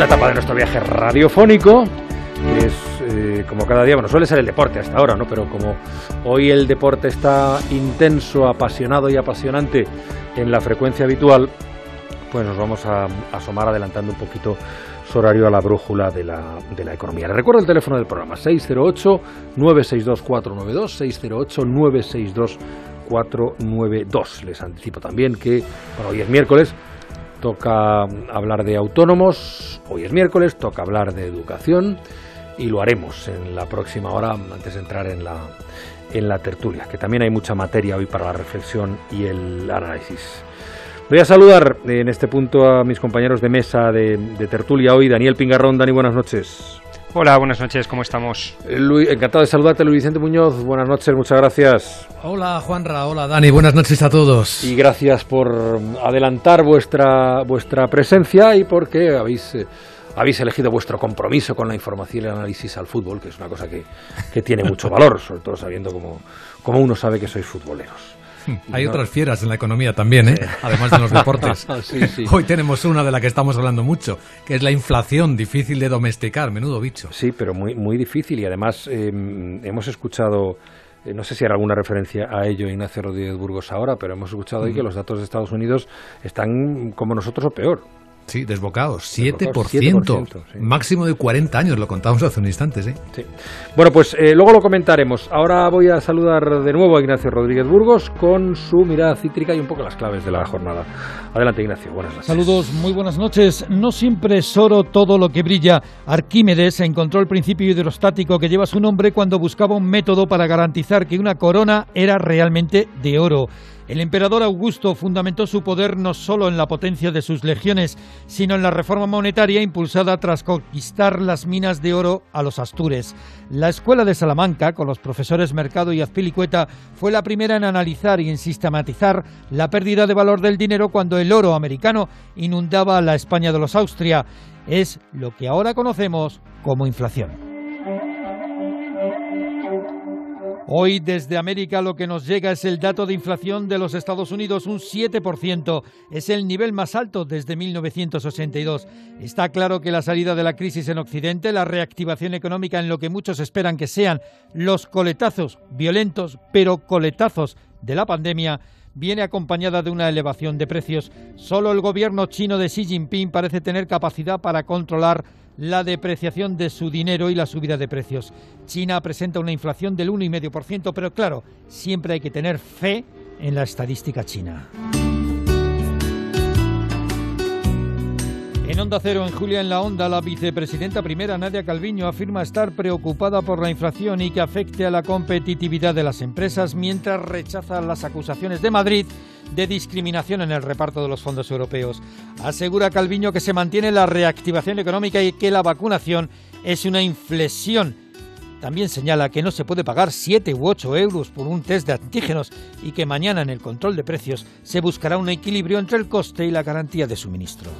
segunda etapa de nuestro viaje radiofónico, que es eh, como cada día, bueno, suele ser el deporte hasta ahora, ¿no? Pero como hoy el deporte está intenso, apasionado y apasionante en la frecuencia habitual, pues nos vamos a asomar adelantando un poquito su horario a la brújula de la, de la economía. Le recuerdo el teléfono del programa, 608-962-492, 608-962-492. Les anticipo también que, bueno, hoy es miércoles, toca hablar de autónomos, hoy es miércoles, toca hablar de educación y lo haremos en la próxima hora antes de entrar en la, en la tertulia, que también hay mucha materia hoy para la reflexión y el análisis. Voy a saludar en este punto a mis compañeros de mesa de, tertulia hoy, Daniel Pingarrón. Dani, buenas noches. Hola, buenas noches, ¿cómo estamos? Luis, encantado de saludarte, Luis Vicente Muñoz. Buenas noches, muchas gracias. Hola, Juanra, hola, Dani, buenas noches a todos. Y gracias por adelantar vuestra, vuestra presencia y porque habéis, eh, habéis elegido vuestro compromiso con la información y el análisis al fútbol, que es una cosa que, que tiene mucho valor, sobre todo sabiendo cómo, cómo uno sabe que sois futboleros. Hay otras fieras en la economía también, ¿eh? además de los deportes. Sí, sí. Hoy tenemos una de la que estamos hablando mucho, que es la inflación, difícil de domesticar, menudo bicho. Sí, pero muy, muy difícil y además eh, hemos escuchado, eh, no sé si era alguna referencia a ello Ignacio Rodríguez Burgos ahora, pero hemos escuchado hoy que los datos de Estados Unidos están como nosotros o peor. Sí, desbocados, 7%. Desbocados, 7%, sí. Máximo de 40 años, lo contamos hace un instante, ¿sí? Sí. Bueno, pues eh, luego lo comentaremos. Ahora voy a saludar de nuevo a Ignacio Rodríguez Burgos con su mirada cítrica y un poco las claves de la jornada. Adelante, Ignacio, buenas noches. Saludos, muy buenas noches. No siempre es oro todo lo que brilla. Arquímedes encontró el principio hidrostático que lleva su nombre cuando buscaba un método para garantizar que una corona era realmente de oro. El emperador Augusto fundamentó su poder no solo en la potencia de sus legiones, sino en la reforma monetaria impulsada tras conquistar las minas de oro a los astures. La escuela de Salamanca, con los profesores Mercado y Azpilicueta, fue la primera en analizar y en sistematizar la pérdida de valor del dinero cuando el oro americano inundaba la España de los Austria. Es lo que ahora conocemos como inflación. Hoy desde América lo que nos llega es el dato de inflación de los Estados Unidos, un 7%. Es el nivel más alto desde 1982. Está claro que la salida de la crisis en Occidente, la reactivación económica en lo que muchos esperan que sean los coletazos violentos, pero coletazos de la pandemia, viene acompañada de una elevación de precios. Solo el gobierno chino de Xi Jinping parece tener capacidad para controlar la depreciación de su dinero y la subida de precios. China presenta una inflación del 1,5%, pero claro, siempre hay que tener fe en la estadística china. En Onda Cero, en Julia en la Onda, la vicepresidenta primera, Nadia Calviño, afirma estar preocupada por la inflación y que afecte a la competitividad de las empresas, mientras rechaza las acusaciones de Madrid de discriminación en el reparto de los fondos europeos. Asegura Calviño que se mantiene la reactivación económica y que la vacunación es una inflexión. También señala que no se puede pagar 7 u 8 euros por un test de antígenos y que mañana en el control de precios se buscará un equilibrio entre el coste y la garantía de suministro.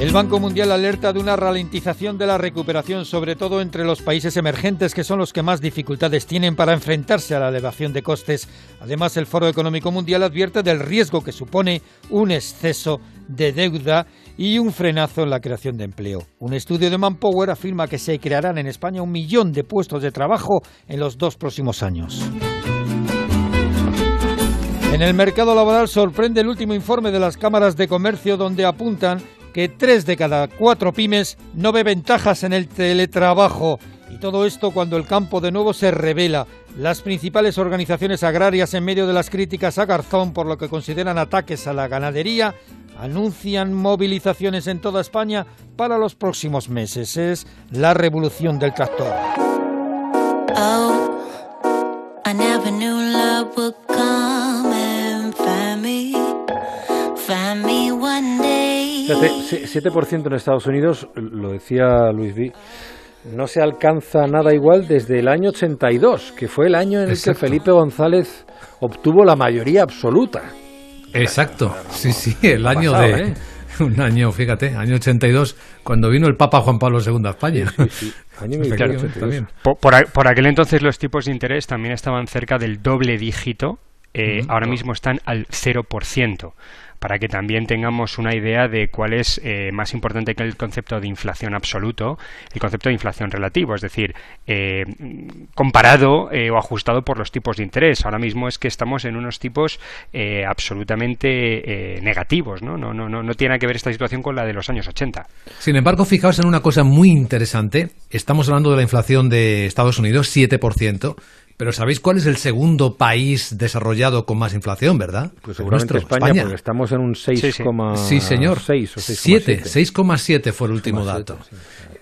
El Banco Mundial alerta de una ralentización de la recuperación, sobre todo entre los países emergentes, que son los que más dificultades tienen para enfrentarse a la elevación de costes. Además, el Foro Económico Mundial advierte del riesgo que supone un exceso de deuda y un frenazo en la creación de empleo. Un estudio de Manpower afirma que se crearán en España un millón de puestos de trabajo en los dos próximos años. En el mercado laboral sorprende el último informe de las cámaras de comercio donde apuntan que tres de cada cuatro pymes no ve ventajas en el teletrabajo. Y todo esto cuando el campo de nuevo se revela. Las principales organizaciones agrarias, en medio de las críticas a Garzón por lo que consideran ataques a la ganadería, anuncian movilizaciones en toda España para los próximos meses. Es la revolución del tractor. Oh, 7% en Estados Unidos, lo decía Luis V. No se alcanza nada igual desde el año 82, que fue el año en el Exacto. que Felipe González obtuvo la mayoría absoluta. Exacto, sí, sí, el año pasado, de... ¿eh? Un año, fíjate, año 82, cuando vino el Papa Juan Pablo II a España. Año Efectivamente, 1982. también. Por, por por aquel entonces los tipos de interés también estaban cerca del doble dígito eh, ahora mismo están al 0% para que también tengamos una idea de cuál es eh, más importante que el concepto de inflación absoluto, el concepto de inflación relativo, es decir, eh, comparado eh, o ajustado por los tipos de interés. Ahora mismo es que estamos en unos tipos absolutamente negativos, ¿no? No, no, no, no tiene que ver esta situación con la de los años 80. Sin embargo, fijaos en una cosa muy interesante. Estamos hablando de la inflación de Estados Unidos, 7%. Pero ¿sabéis cuál es el segundo país desarrollado con más inflación, verdad? Pues seguramente España, porque estamos en un 6,6 sí, señor. 6 o 6,7 fue el último dato.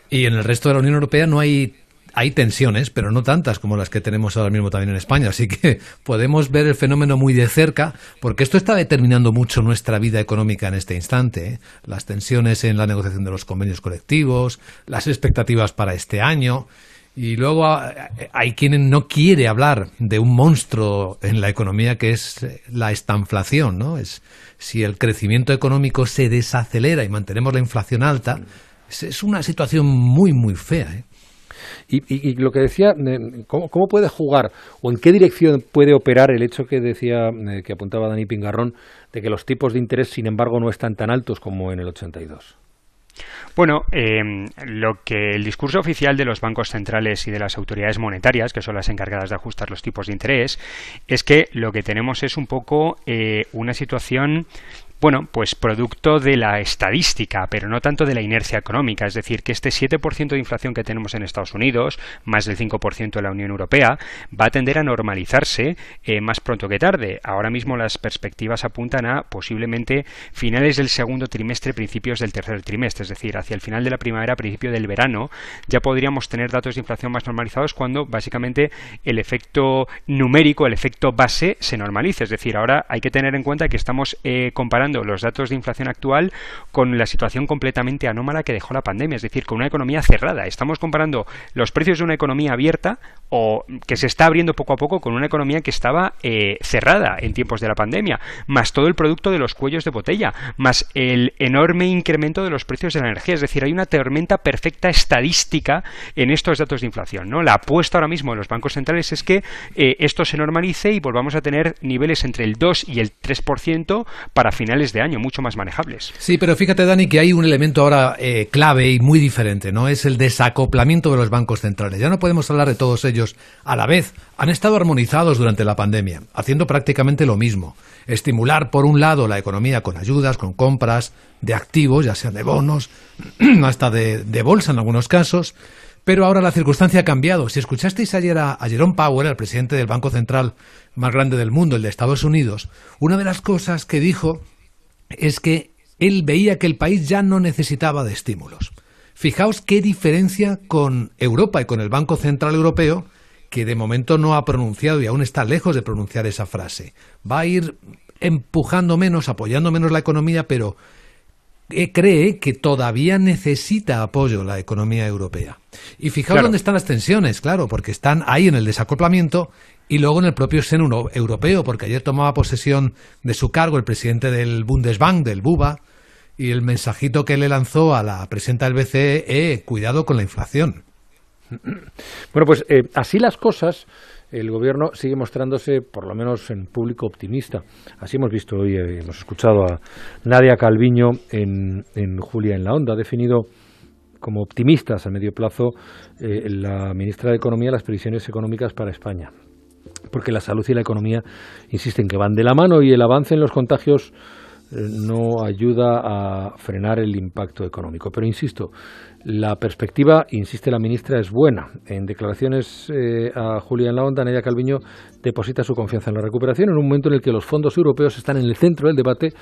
Y en el resto de la Unión Europea no hay hay tensiones, pero no tantas como las que tenemos ahora mismo también en España. Así que podemos ver el fenómeno muy de cerca, porque esto está determinando mucho nuestra vida económica en este instante. ¿eh? Las tensiones en la negociación de los convenios colectivos, las expectativas para este año. Y luego ah, hay quien no quiere hablar de un monstruo en la economía que es eh, la estanflación, ¿no? Es si el crecimiento económico se desacelera y mantenemos la inflación alta, es, una situación muy muy fea, ¿eh? Y, lo que decía, ¿cómo, ¿cómo, puede jugar o en qué dirección puede operar el hecho que decía, eh, que apuntaba Dani Pingarrón, de que los tipos de interés, sin embargo, no están tan altos como en el 82? Bueno, em, lo que el discurso oficial de los bancos centrales y de las autoridades monetarias, que son las encargadas de ajustar los tipos de interés, es que lo que tenemos es un poco eh, una situación bueno, pues producto de la estadística, pero no tanto de la inercia económica. Es decir, que este 7% de inflación que tenemos en Estados Unidos, más del 5% en la Unión Europea, va a tender a normalizarse eh, más pronto que tarde. Ahora mismo las perspectivas apuntan a posiblemente finales del segundo trimestre, principios del tercer trimestre. Es decir, hacia el final de la primavera, principio del verano, ya podríamos tener datos de inflación más normalizados cuando básicamente el efecto numérico, el efecto base, se normalice. Es decir, ahora hay que tener en cuenta que estamos eh, comparando los datos de inflación actual con la situación completamente anómala que dejó la pandemia, es decir, con una economía cerrada. Estamos comparando los precios de una economía abierta o que se está abriendo poco a poco con una economía que estaba eh, cerrada en tiempos de la pandemia, más todo el producto de los cuellos de botella, más el enorme incremento de los precios de la energía. Es decir, hay una tormenta perfecta estadística en estos datos de inflación. ¿no? La apuesta ahora mismo de los bancos centrales es que eh, esto se normalice y volvamos a tener niveles entre el 2 y el 3% para finales de año, mucho más manejables. Sí, pero fíjate, Dani, que hay un elemento ahora eh, clave y muy diferente, ¿no? Es el desacoplamiento de los bancos centrales. Ya no podemos hablar de todos ellos a la vez. Han estado armonizados durante la pandemia, haciendo prácticamente lo mismo. Estimular, por un lado, la economía con ayudas, con compras de activos, ya sean de bonos, hasta de, de bolsa en algunos casos. Pero ahora la circunstancia ha cambiado. Si escuchasteis ayer a, a, Jerome Powell, el presidente del Banco Central más grande del mundo, el de Estados Unidos, una de las cosas que dijo es que él veía que el país ya no necesitaba de estímulos. Fijaos qué diferencia con Europa y con el Banco Central Europeo, que de momento no ha pronunciado y aún está lejos de pronunciar esa frase. Va a ir empujando menos, apoyando menos la economía, pero cree que todavía necesita apoyo la economía europea. Y fijaos dónde están las tensiones, claro, porque están ahí en el desacoplamiento y luego en el propio seno europeo, porque ayer tomaba posesión de su cargo el presidente del Bundesbank, del BUBA, y el mensajito que le lanzó a la presidenta del BCE, eh, cuidado con la inflación. Bueno, pues eh, así las cosas, el gobierno sigue mostrándose, por lo menos en público, optimista. Así hemos visto hoy, eh, hemos escuchado a Nadia Calviño en, Julia en la Onda, ha definido como optimistas a medio plazo la ministra de Economía las previsiones económicas para España porque la salud y la economía insisten que van de la mano y el avance en los contagios eh, no ayuda a frenar el impacto económico. Pero insisto, la perspectiva, insiste la ministra, es buena. En declaraciones eh, a Julián Laonda, Nadia Calviño deposita su confianza en la recuperación en un momento en el que los fondos europeos están en el centro del debate,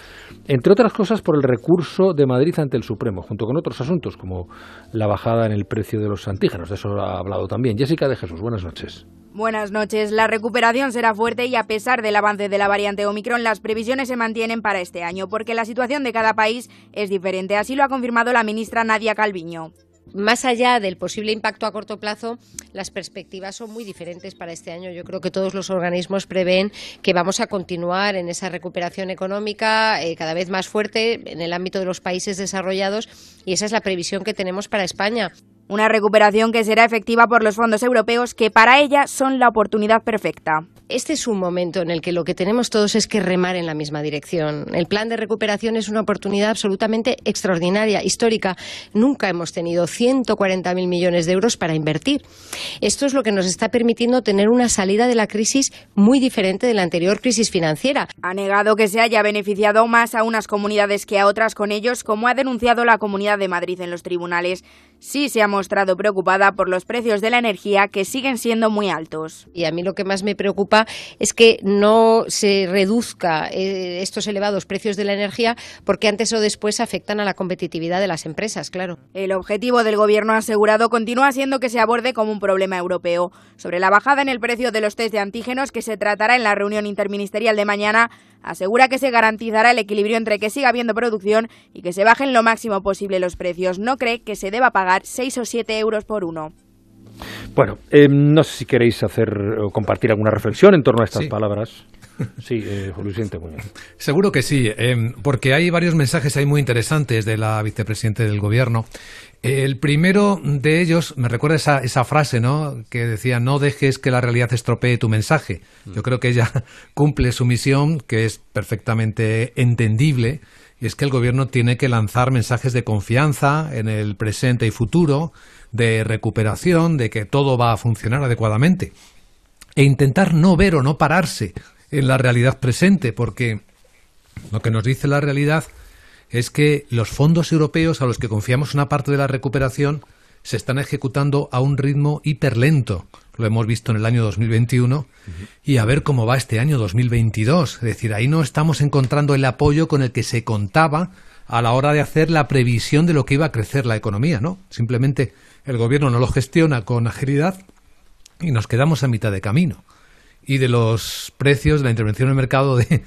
entre otras cosas por el recurso de Madrid ante el Supremo, junto con otros asuntos como la bajada en el precio de los antígenos. De eso ha hablado también. Jessica de Jesús, buenas noches. Buenas noches. La recuperación será fuerte y a pesar del avance de la variante Omicron, las previsiones se mantienen para este año, porque la situación de cada país es diferente. Así lo ha confirmado la ministra Nadia Calviño. Más allá del posible impacto a corto plazo, las perspectivas son muy diferentes para este año. Yo creo que todos los organismos prevén que vamos a continuar en esa recuperación económica eh, cada vez más fuerte en el ámbito de los países desarrollados y esa es la previsión que tenemos para España. Una recuperación que será efectiva por los fondos europeos que para ella son la oportunidad perfecta. Este es un momento en el que lo que tenemos todos es que remar en la misma dirección. El plan de recuperación es una oportunidad absolutamente extraordinaria, histórica. Nunca hemos tenido 140.000 millones de euros para invertir. Esto es lo que nos está permitiendo tener una salida de la crisis muy diferente de la anterior crisis financiera. Ha negado que se haya beneficiado más a unas comunidades que a otras con ellos, como ha denunciado la Comunidad de Madrid en los tribunales. Sí se ha mostrado preocupada por los precios de la energía que siguen siendo muy altos. Y a mí lo que más me preocupa es que no se reduzca eh, estos elevados precios de la energía porque antes o después afectan a la competitividad de las empresas, claro. El objetivo del gobierno asegurado continúa siendo que se aborde como un problema europeo. Sobre la bajada en el precio de los test de antígenos que se tratará en la reunión interministerial de mañana, asegura que se garantizará el equilibrio entre que siga habiendo producción y que se bajen lo máximo posible los precios. No cree que se deba pagar 6 o 7 euros por uno. Bueno, eh, no sé si queréis hacer o compartir alguna reflexión en torno a estas palabras. Sí, eh, Luis Seguro que sí, eh, porque hay varios mensajes ahí muy interesantes de la vicepresidenta del gobierno. El primero de ellos me recuerda esa, esa frase, ¿no? Que decía, no dejes que la realidad estropee tu mensaje. Yo creo que ella cumple su misión, que es perfectamente entendible, y es que el gobierno tiene que lanzar mensajes de confianza en el presente y futuro, de recuperación, de que todo va a funcionar adecuadamente. E intentar no ver o no pararse en la realidad presente, porque lo que nos dice la realidad es que los fondos europeos a los que confiamos una parte de la recuperación se están ejecutando a un ritmo hiperlento. Lo hemos visto en el año 2021 y a ver cómo va este año 2022. Es decir, ahí no estamos encontrando el apoyo con el que se contaba a la hora de hacer la previsión de lo que iba a crecer la economía, ¿no? Simplemente el gobierno no lo gestiona con agilidad y nos quedamos a mitad de camino. Y de los precios, de la intervención en el mercado de,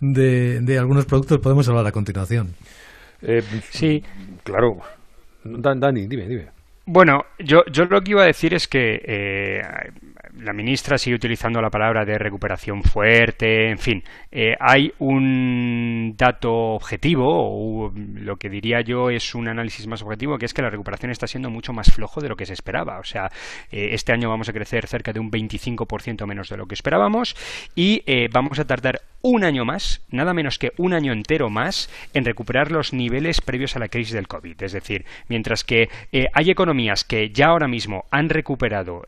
de, algunos productos podemos hablar a continuación. Eh, sí, claro. Dani, dime, dime. Bueno, yo, yo lo que iba a decir es que eh, la ministra sigue utilizando la palabra de recuperación fuerte, en fin, eh, hay un dato objetivo, o lo que diría yo es un análisis más objetivo, que es que la recuperación está siendo mucho más flojo de lo que se esperaba. O sea, eh, este año vamos a crecer cerca de un 25% menos de lo que esperábamos y eh, vamos a tardar un año más, nada menos que un año entero más, en recuperar los niveles previos a la crisis del COVID. Es decir, mientras que hay economías que ya ahora mismo han recuperado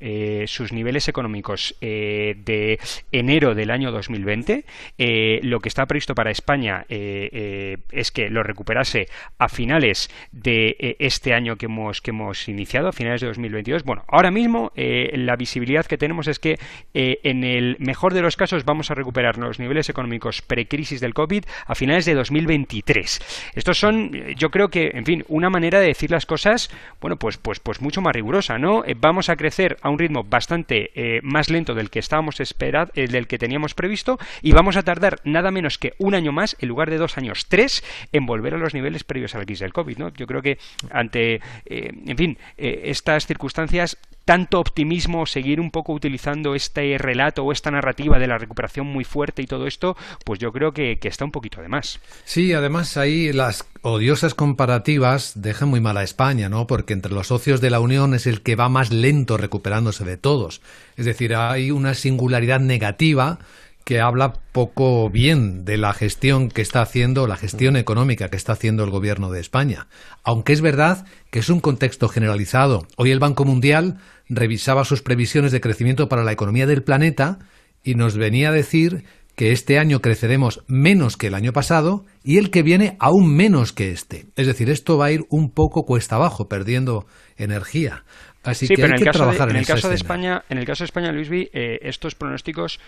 sus niveles económicos económicos eh, de enero del año 2020. Eh, lo que está previsto para España eh, es que lo recuperase a finales de este año que hemos, que hemos iniciado, a finales de 2022. Bueno, ahora mismo la visibilidad que tenemos es que en el mejor de los casos vamos a recuperar los niveles económicos precrisis del COVID a finales de 2023. Estos son, yo creo que, en fin, una manera de decir las cosas, bueno, pues, pues, pues mucho más rigurosa, ¿no? vamos a crecer a un ritmo bastante eh, más lento del que estábamos esperando, el del que teníamos previsto, y vamos a tardar nada menos que un año más, en lugar de dos años, tres, en volver a los niveles previos a la crisis del COVID. ¿no? Yo creo que ante, eh, en fin, eh, estas circunstancias tanto optimismo, seguir un poco utilizando este relato o esta narrativa de la recuperación muy fuerte y todo esto, pues yo creo que, está un poquito de más. Sí, además ahí las odiosas comparativas dejan muy mal a España, ¿no? Porque entre los socios de la Unión es el que va más lento recuperándose de todos. Es decir, hay una singularidad negativa que habla poco bien de la gestión que está haciendo, la gestión económica que está haciendo el gobierno de España. Aunque es verdad que es un contexto generalizado. Hoy el Banco Mundial revisaba sus previsiones de crecimiento para la economía del planeta y nos venía a decir que este año creceremos menos que el año pasado y el que viene aún menos que este. Es decir, esto va a ir un poco cuesta abajo, perdiendo energía. Así que hay que trabajar en, el caso de España, en el caso de España, Luis, eh, estos pronósticos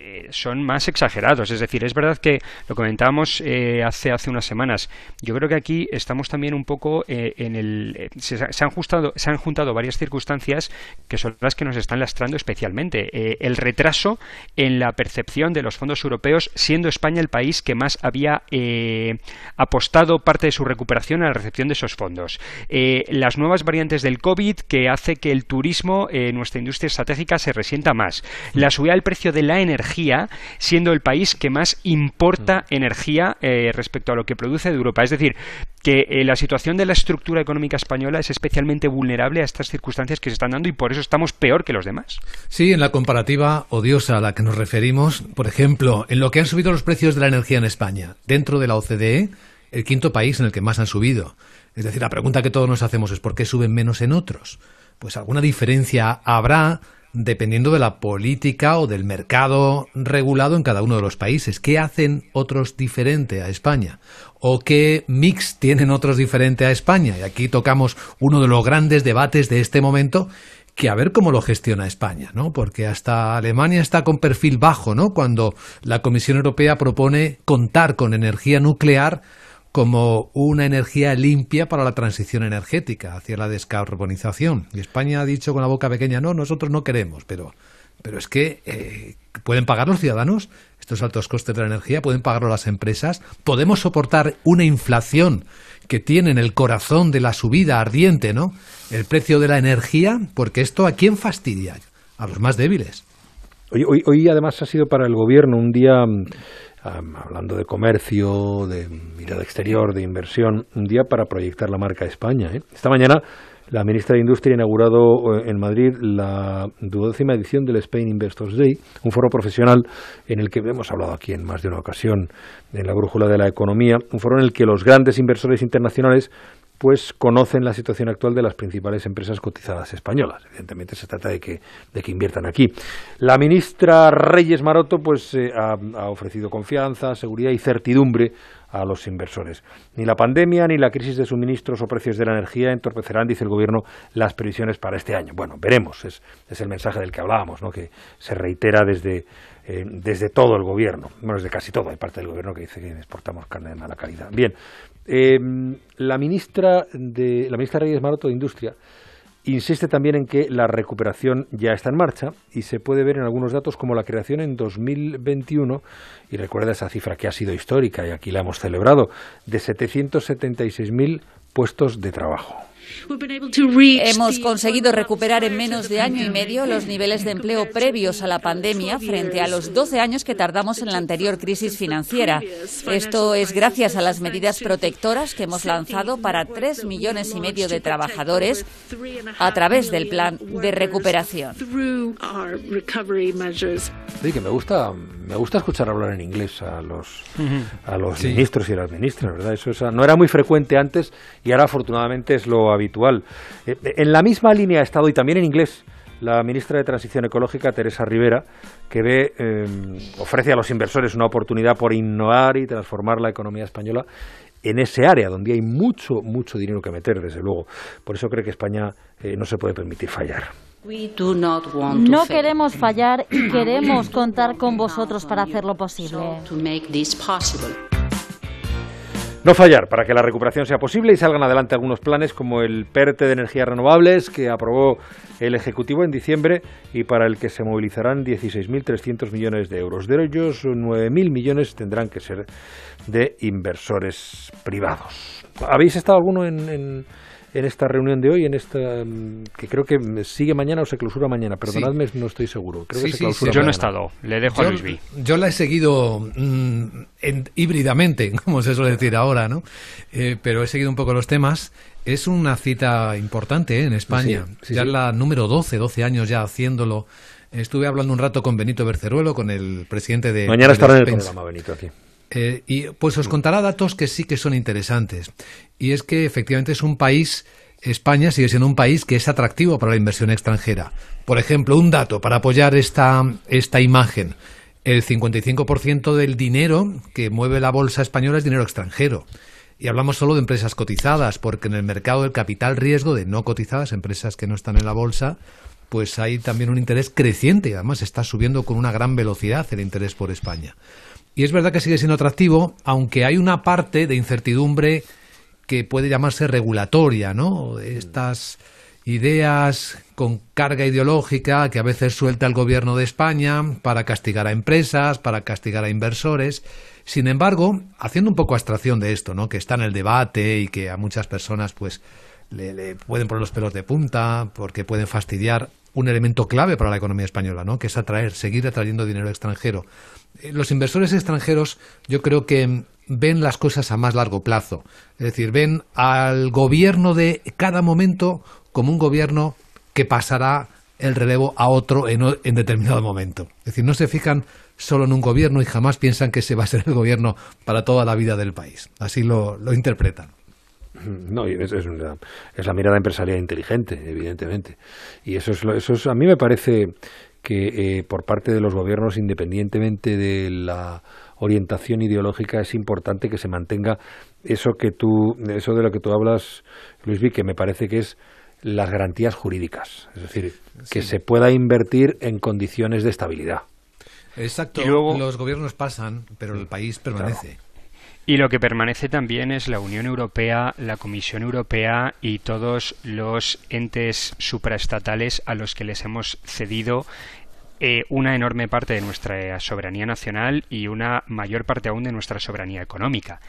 eh, son más exagerados. Es decir, es verdad que lo comentábamos eh, hace, hace unas semanas. Yo creo que aquí estamos también un poco eh, en el. Se, han juntado, se han juntado varias circunstancias que son las que nos están lastrando especialmente. el retraso en la percepción de los fondos europeos, siendo España el país que más había apostado parte de su recuperación a la recepción de esos fondos. las nuevas variantes del COVID que hace que el turismo, nuestra industria estratégica, se resienta más. La subida del precio de la energía energía, siendo el país que más importa mm. energía eh, respecto a lo que produce de Europa. Es decir, que eh, la situación de la estructura económica española es especialmente vulnerable a estas circunstancias que se están dando y por eso estamos peor que los demás. Sí, en la comparativa odiosa a la que nos referimos, por ejemplo, en lo que han subido los precios de la energía en España, dentro de la OCDE, el quinto país en el que más han subido. Es decir, la pregunta que todos nos hacemos es ¿por qué suben menos en otros? Pues alguna diferencia habrá dependiendo de la política o del mercado regulado en cada uno de los países. ¿Qué hacen otros diferente a España? ¿O qué mix tienen otros diferente a España? Y aquí tocamos uno de los grandes debates de este momento que a ver cómo lo gestiona España, ¿no? Porque hasta Alemania está con perfil bajo, ¿no? Cuando la Comisión Europea propone contar con energía nuclear como una energía limpia para la transición energética hacia la descarbonización. Y España ha dicho con la boca pequeña, no, nosotros no queremos, pero, pero es que eh, pueden pagar los ciudadanos estos altos costes de la energía, pueden pagarlo las empresas, podemos soportar una inflación que tiene en el corazón de la subida ardiente, ¿no? El precio de la energía, porque esto a quién fastidia? A los más débiles. Hoy, hoy, hoy además ha sido para el gobierno un día hablando de comercio, de mirada exterior, de inversión, un día para proyectar la marca España. ¿eh? Esta mañana la ministra de Industria ha inaugurado eh, en Madrid la duodécima edición del Spain Investors Day, un foro profesional en el que hemos hablado aquí en más de una ocasión en la brújula de la economía, un foro en el que los grandes inversores internacionales pues conocen la situación actual de las principales empresas cotizadas españolas. Evidentemente se trata de que, de que inviertan aquí. La ministra Reyes Maroto pues eh, ha, ofrecido confianza, seguridad y certidumbre a los inversores. Ni la pandemia ni la crisis de suministros o precios de la energía entorpecerán, dice el Gobierno, las previsiones para este año. Bueno, veremos, es, es el mensaje del que hablábamos, ¿no? que se reitera desde, eh, desde todo el Gobierno, bueno, desde casi todo, hay parte del Gobierno que dice que exportamos carne de mala calidad. Bien, eh, la, ministra de, la ministra Reyes Maroto de Industria Insiste también en que la recuperación ya está en marcha y se puede ver en algunos datos como la creación en 2021, y recuerda esa cifra que ha sido histórica y aquí la hemos celebrado, de 776.000 puestos de trabajo. Hemos conseguido recuperar en menos de año y medio los niveles de empleo previos a la pandemia frente a los 12 años que tardamos en la anterior crisis financiera. Esto es gracias a las medidas protectoras que hemos lanzado para tres millones y medio de trabajadores a través del plan de recuperación. Sí, que me gusta, me gusta escuchar hablar en inglés a los, a los ministros y a las ministras, ¿verdad? Eso no era muy frecuente antes y ahora afortunadamente es lo habitual. Eh, en la misma línea ha estado, y también en inglés, la ministra de Transición Ecológica, Teresa Rivera, que ve, em, ofrece a los inversores una oportunidad por innovar y transformar la economía española en ese área donde hay mucho, mucho dinero que meter, desde luego. Por eso cree que España eh, no se puede permitir fallar. No queremos fallar y queremos contar con vosotros para hacerlo posible. No fallar para que la recuperación sea posible y salgan adelante algunos planes como el PERTE de energías renovables que aprobó el Ejecutivo en diciembre y para el que se movilizarán 16.300 millones de euros. De ellos, 9.000 millones tendrán que ser de inversores privados. ¿Habéis estado alguno en en esta reunión de hoy, en esta mm, que creo que sigue mañana o se clausura mañana. Perdonadme, no estoy seguro. Creo que se clausura Yo no he estado, le dejo yo, a Luis Yo la he seguido mm, híbridamente, como se suele decir ahora, ¿no? Eh, pero he seguido un poco los temas. Es una cita importante ¿eh? en España. ya es la número 12, 12 años ya haciéndolo. Estuve hablando un rato con Benito Berceruelo, con el presidente de. Mañana estará en el programa, Benito, aquí. Eh, y pues os contará datos que sí que son interesantes. Y es que efectivamente es un país, España sigue siendo un país que es atractivo para la inversión extranjera. Por ejemplo, un dato para apoyar esta, esta imagen. El 55% del dinero que mueve la bolsa española es dinero extranjero. Y hablamos solo de empresas cotizadas, porque en el mercado del capital riesgo de no cotizadas, empresas que no están en la bolsa, pues hay también un interés creciente y además está subiendo con una gran velocidad el interés por España. Y es verdad que sigue siendo atractivo, aunque hay una parte de incertidumbre que puede llamarse regulatoria, ¿no? Estas ideas con carga ideológica que a veces suelta el gobierno de España para castigar a empresas, para castigar a inversores. Sin embargo, haciendo un poco abstracción de esto, ¿no? Que está en el debate y que a muchas personas, pues, le, le pueden poner los pelos de punta porque pueden fastidiar. Un elemento clave para la economía española, ¿no? que es atraer, seguir atrayendo dinero extranjero. Eh, los inversores extranjeros yo creo que ven las cosas a más largo plazo. Es decir, ven al gobierno de cada momento como un gobierno que pasará el relevo a otro en, en, determinado momento. Es decir, no se fijan solo en un gobierno y jamás piensan que ese va a ser el gobierno para toda la vida del país. Así lo, lo interpretan. No, es, es, es, la mirada empresarial inteligente, evidentemente. Y eso es, eso es a mí me parece que eh, por parte de los gobiernos, independientemente de la orientación ideológica, es importante que se mantenga eso que tú, eso de lo que tú hablas, Luis Vi, que me parece que es las garantías jurídicas, es decir, que se pueda invertir en condiciones de estabilidad. Exacto. Y luego, los gobiernos pasan, pero el país permanece. Y lo que permanece también es la Unión Europea, la Comisión Europea y todos los entes supraestatales a los que les hemos cedido eh, una enorme parte de nuestra soberanía nacional y una mayor parte aún de nuestra soberanía económica.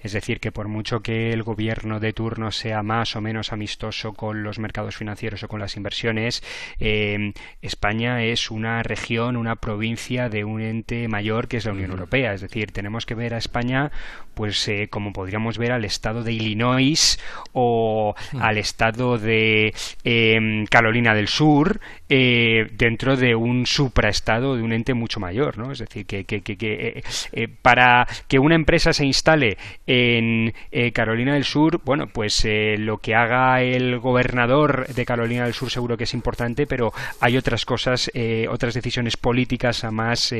Es decir, que por mucho que el gobierno de turno sea más o menos amistoso con los mercados financieros o con las inversiones, eh, España es una región, una provincia de un ente mayor que es la Unión Europea. Es decir, tenemos que ver a España, pues eh, como podríamos ver al estado de Illinois o al estado de em, Carolina del Sur eh, dentro de un supraestado de un ente mucho mayor, ¿no? Es decir, que, que, que para que una empresa se instale en eh, Carolina del Sur, bueno, pues eh, lo que haga el gobernador de Carolina del Sur seguro que es importante, pero hay otras cosas, eh, otras decisiones políticas a más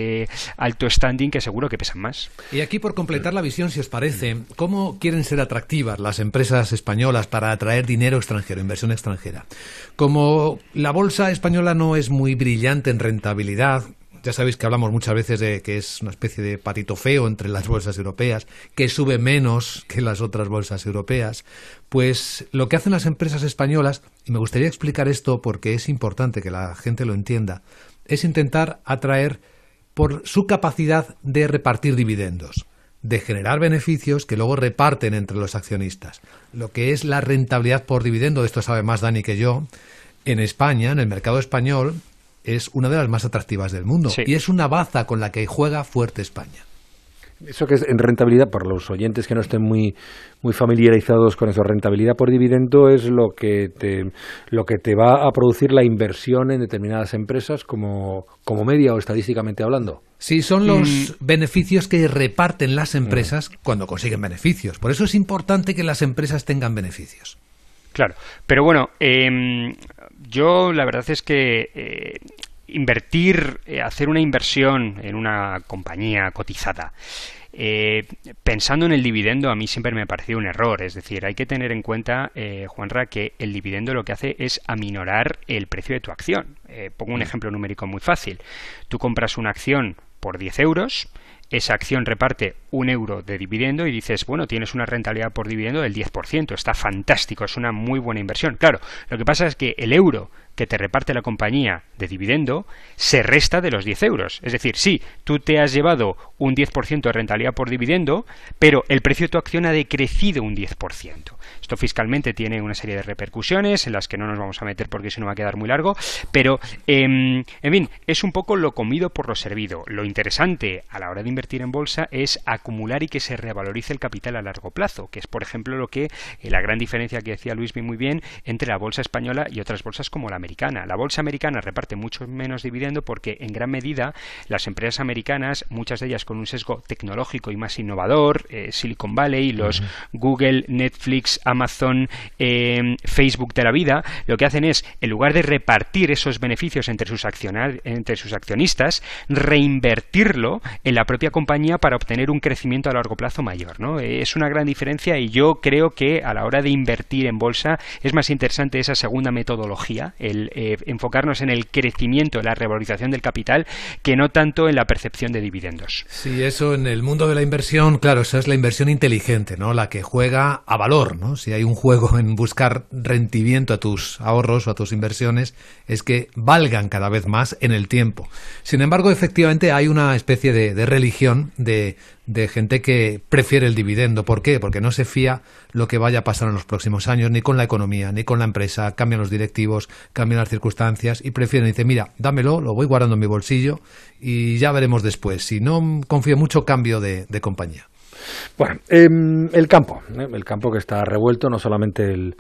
alto standing que seguro que pesan más. Y aquí, por completar la visión, si os parece, ¿cómo quieren ser atractivas las empresas españolas para atraer dinero extranjero, inversión extranjera? Como la bolsa española no es muy brillante en rentabilidad, ya sabéis que hablamos muchas veces de que es una especie de patito feo entre las bolsas europeas, que sube menos que las otras bolsas europeas. Pues lo que hacen las empresas españolas, y me gustaría explicar esto porque es importante que la gente lo entienda, es intentar atraer por su capacidad de repartir dividendos de generar beneficios que luego reparten entre los accionistas. Lo que es la rentabilidad por dividendo, esto sabe más Dani que yo, en España, en el mercado español, es una de las más atractivas del mundo y es una baza con la que juega fuerte España. Eso que es en rentabilidad, por los oyentes que no estén muy, muy familiarizados con eso, rentabilidad por dividendo es lo que, te, lo que te va a producir la inversión en determinadas empresas como, como media o estadísticamente hablando. Sí, son los mm. beneficios que reparten las empresas cuando consiguen beneficios. Por eso es importante que las empresas tengan beneficios. Claro, pero bueno, em, yo la verdad es que eh, invertir, eh, hacer una inversión en una compañía cotizada, eh, pensando en el dividendo, a mí siempre me ha parecido un error. Es decir, hay que tener en cuenta, Juanra, que el dividendo lo que hace es aminorar el precio de tu acción. pongo un mm. ejemplo numérico muy fácil. Tú compras una acción por 10 euros, esa acción reparte un euro de dividendo y dices, bueno, tienes una rentabilidad por dividendo del 10%, está fantástico, es una muy buena inversión. Claro, lo que pasa es que el euro que te reparte la compañía de dividendo se resta de los 10 euros. Es decir, sí, tú te has llevado un 10% de rentabilidad por dividendo, pero el precio de tu acción ha decrecido un 10%. Esto fiscalmente tiene una serie de repercusiones en las que no nos vamos a meter porque si no va a quedar muy largo, pero em, en fin, es un poco lo comido por lo servido. Lo interesante a la hora de invertir en bolsa es acumular y que se revalorice el capital a largo plazo, que es por ejemplo lo que eh, la gran diferencia que decía Luis muy bien entre la bolsa española y otras bolsas como la americana. La bolsa americana reparte mucho menos dividendo porque en gran medida las empresas americanas, muchas de ellas con un sesgo tecnológico y más innovador, eh, Silicon Valley, los Google, Netflix, Amazon, eh, Facebook de la vida, lo que hacen es, en lugar de repartir esos beneficios entre sus, entre sus accionistas, reinvertirlo en la propia compañía para obtener un crecimiento a largo plazo mayor. ¿no? Es una gran diferencia y yo creo que a la hora de invertir en bolsa es más interesante esa segunda metodología, el eh, enfocarnos en el crecimiento, la revalorización del capital, que no tanto en la percepción de dividendos. Sí, eso en el mundo de la inversión, claro, esa es la inversión inteligente, ¿no? La que juega a valor, ¿no? Si hay un juego en buscar rendimiento a tus ahorros o a tus inversiones, es que valgan cada vez más en el tiempo. Sin embargo, efectivamente hay una especie de religión de de gente que prefiere el dividendo. ¿Por qué? Porque no se fía lo que vaya a pasar en los próximos años, ni con la economía, ni con la empresa. Cambian los directivos, también las circunstancias y prefieren, dice, mira, dámelo, lo voy guardando en mi bolsillo y ya veremos después. Si no confío mucho, cambio de, compañía. Bueno, em, el campo, ¿eh? el campo que está revuelto, no solamente el,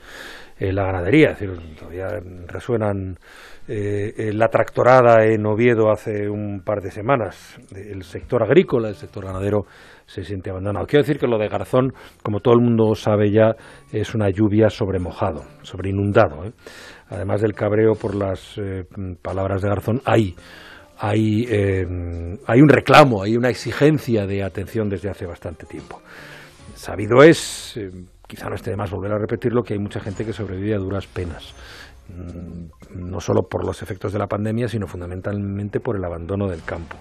eh, la ganadería, es decir, todavía resuenan eh, la tractorada en Oviedo hace un par de semanas. El sector agrícola, el sector ganadero se siente abandonado. Quiero decir que lo de Garzón, como todo el mundo sabe ya, es una lluvia sobre mojado, sobre inundado. ¿eh? Además del cabreo por las eh, palabras de Garzón, hay, hay, hay un reclamo, hay una exigencia de atención desde hace bastante tiempo. Sabido es, quizá no esté de más volver a repetirlo, que hay mucha gente que sobrevive a duras penas. Mm, no solo por los efectos de la pandemia, sino fundamentalmente por el abandono del campo.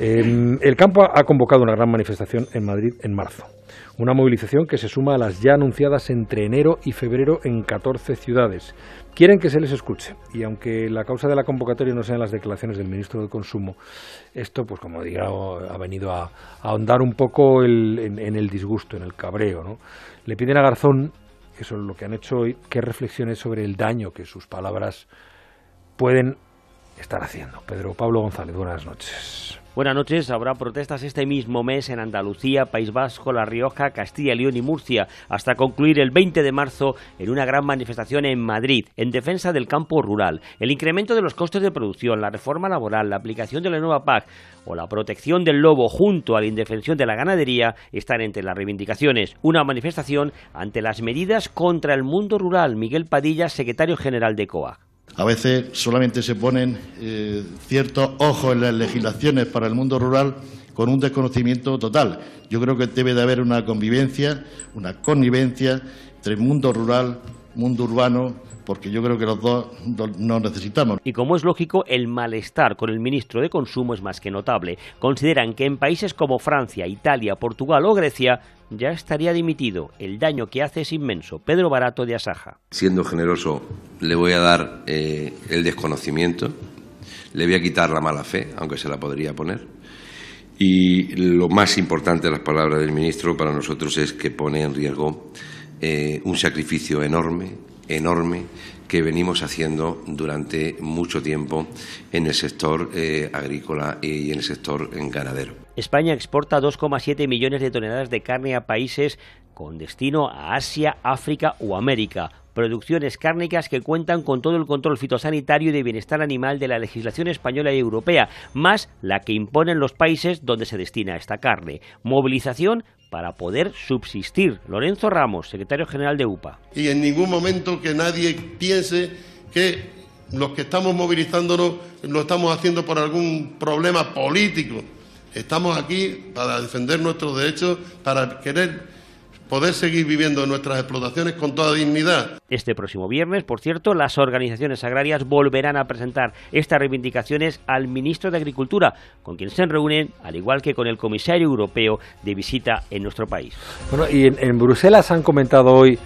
Em, el campo ha convocado una gran manifestación en Madrid en marzo, una movilización que se suma a las ya anunciadas entre enero y febrero en 14 ciudades. Quieren que se les escuche y aunque la causa de la convocatoria no sean las declaraciones del ministro de Consumo, esto, pues como diga, ha venido a, ahondar un poco en, el disgusto, en el cabreo. ¿no? Le piden a Garzón eso es lo que han hecho hoy, qué reflexiones sobre el daño que sus palabras pueden estar haciendo. Pedro Pablo González, buenas noches. Buenas noches. Habrá protestas este mismo mes en Andalucía, País Vasco, La Rioja, Castilla, León y Murcia, hasta concluir el 20 de marzo en una gran manifestación en Madrid, en defensa del campo rural. El incremento de los costes de producción, la reforma laboral, la aplicación de la nueva PAC o la protección del lobo junto a la indefensión de la ganadería están entre las reivindicaciones. Una manifestación ante las medidas contra el mundo rural. Miguel Padilla, secretario general de COAG. A veces solamente se ponen eh, ciertos ojos en las legislaciones para el mundo rural con un desconocimiento total. Yo creo que debe de haber una convivencia, una connivencia entre mundo rural, mundo urbano, porque yo creo que los dos nos necesitamos. Y como es lógico, el malestar con el ministro de Consumo es más que notable. Consideran que en países como Francia, Italia, Portugal o Grecia ya estaría dimitido. El daño que hace es inmenso. Pedro Barato de Asaja. Siendo generoso, le voy a dar eh, el desconocimiento, le voy a quitar la mala fe, aunque se la podría poner. Y lo más importante de las palabras del ministro para nosotros es que pone en riesgo eh, un sacrificio enorme, enorme, que venimos haciendo durante mucho tiempo en el sector eh, agrícola y en el sector ganadero. España exporta 2,7 millones de toneladas de carne a países con destino a Asia, África o América. Producciones cárnicas que cuentan con todo el control fitosanitario y de bienestar animal de la legislación española y europea, más la que imponen los países donde se destina esta carne. Movilización para poder subsistir. Lorenzo Ramos, secretario general de UPA. Y en ningún momento que nadie piense que los que estamos movilizándonos lo estamos haciendo por algún problema político Estamos aquí para defender nuestros derechos, para querer poder seguir viviendo nuestras explotaciones con toda dignidad. Este próximo viernes, por cierto, las organizaciones agrarias volverán a presentar estas reivindicaciones al ministro de Agricultura, con quien se reúnen, al igual que con el comisario europeo de visita en nuestro país. Bueno, y en, Bruselas han comentado hoy,